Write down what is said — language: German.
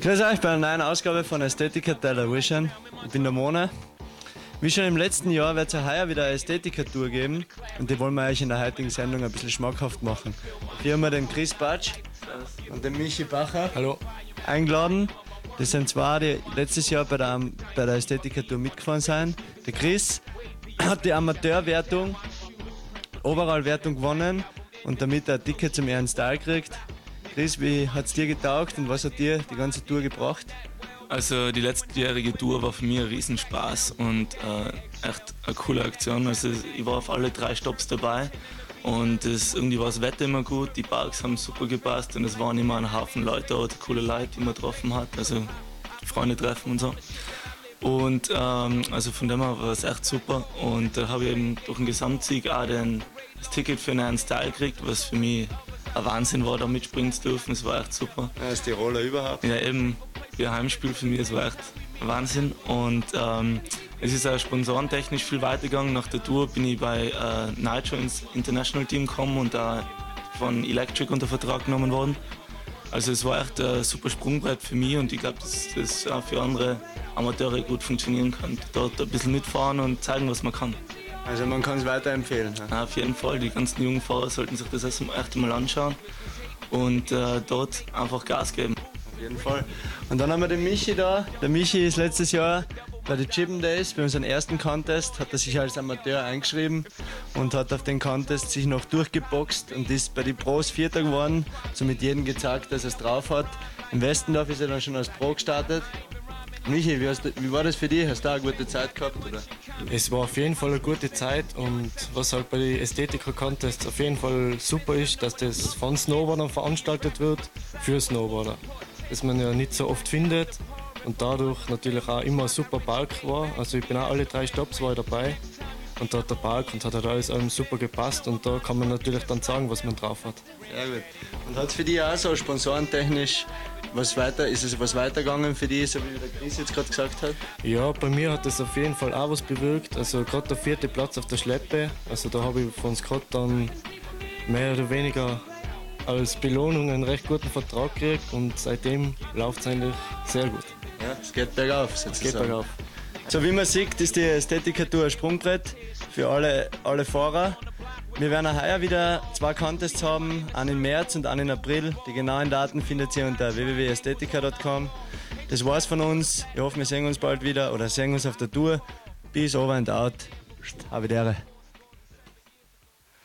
Grüß euch bei einer neuen Ausgabe von Ästhetiker Television. Ich bin der Mona. Wie schon im letzten Jahr wird es ja heuer wieder eine Ästhetiker-Tour geben und die wollen wir euch in der heutigen Sendung ein bisschen schmackhaft machen. Hier haben wir den Chris Batsch und den Michi Bacher Hallo. eingeladen. Das sind zwei, die letztes Jahr bei der, bei der Ästhetiker-Tour mitgefahren sind. Der Chris hat die Amateurwertung, Overall-Wertung gewonnen und damit ein Ticket zum Ehren Style gekriegt. Chris, wie hat es dir getaugt und was hat dir die ganze Tour gebracht? Also die letztjährige Tour war für mich ein Riesenspaß und äh, echt eine coole Aktion. Also ich war auf alle drei Stops dabei und es, irgendwie war das Wetter immer gut, die Parks haben super gepasst und es waren immer ein Haufen Leute dort, coole Leute, die man getroffen hat, also Freunde treffen und so. Und ähm, also von dem her war es echt super und da habe ich eben durch den Gesamtsieg auch den, das Ticket für einen Style gekriegt, was für mich ein Wahnsinn war, da mitspringen zu dürfen. Es war echt super. Ja, das Tiroler überhaupt. Ja, eben, ihr Heimspiel für mich, das war echt Wahnsinn. Und ähm, es ist auch sponsorentechnisch viel weitergegangen. Nach der Tour bin ich bei äh, Nitro ins International Team gekommen und da von Electric unter Vertrag genommen worden. Also es war echt ein super Sprungbrett für mich und ich glaube, dass das auch für andere Amateure gut funktionieren kann. Dort ein bisschen mitfahren und zeigen, was man kann. Also man kann es weiterempfehlen. Ja. Auf jeden Fall, die ganzen jungen Fahrer sollten sich das erst mal anschauen und äh, dort einfach Gas geben. Auf jeden Fall. Und dann haben wir den Michi da. Der Michi ist letztes Jahr bei den Chippen Days, bei unserem ersten Contest, hat er sich als Amateur eingeschrieben und hat auf den Contest sich noch durchgeboxt und ist bei den Pros Vierter geworden, somit jedem gezeigt, dass er es drauf hat. Im Westendorf ist er dann schon als Pro gestartet. Michi, wie, du, wie war das für dich? Hast du auch eine gute Zeit gehabt? Oder? Es war auf jeden Fall eine gute Zeit und was halt bei den Ästhetiker Contests auf jeden Fall super ist, dass das von Snowboardern veranstaltet wird für Snowboarder. Das man ja nicht so oft findet und dadurch natürlich auch immer ein super Balk war. Also ich bin auch alle drei Stops war dabei und da hat der Balk und hat halt alles allem super gepasst und da kann man natürlich dann sagen, was man drauf hat. Sehr gut. Und hat es für dich auch so sponsorentechnisch was weiter, ist es was weitergegangen für dich, so wie der Chris jetzt gerade gesagt hat? Ja, bei mir hat das auf jeden Fall auch was bewirkt. Also gerade der vierte Platz auf der Schleppe, also da habe ich von Scott dann mehr oder weniger als Belohnung einen recht guten Vertrag gekriegt und seitdem läuft es eigentlich sehr gut. Ja, es geht bergauf. Es geht sozusagen. bergauf. So wie man sieht, ist die Ästhetiker-Tour ein Sprungbrett für alle, alle Fahrer. Wir werden heuer wieder zwei Contests haben, einen im März und einen im April. Die genauen Daten findet ihr unter www.ästhetika.com. Das war's von uns. Ich hoffe, wir sehen uns bald wieder oder sehen uns auf der Tour. Peace over and out. Ehre.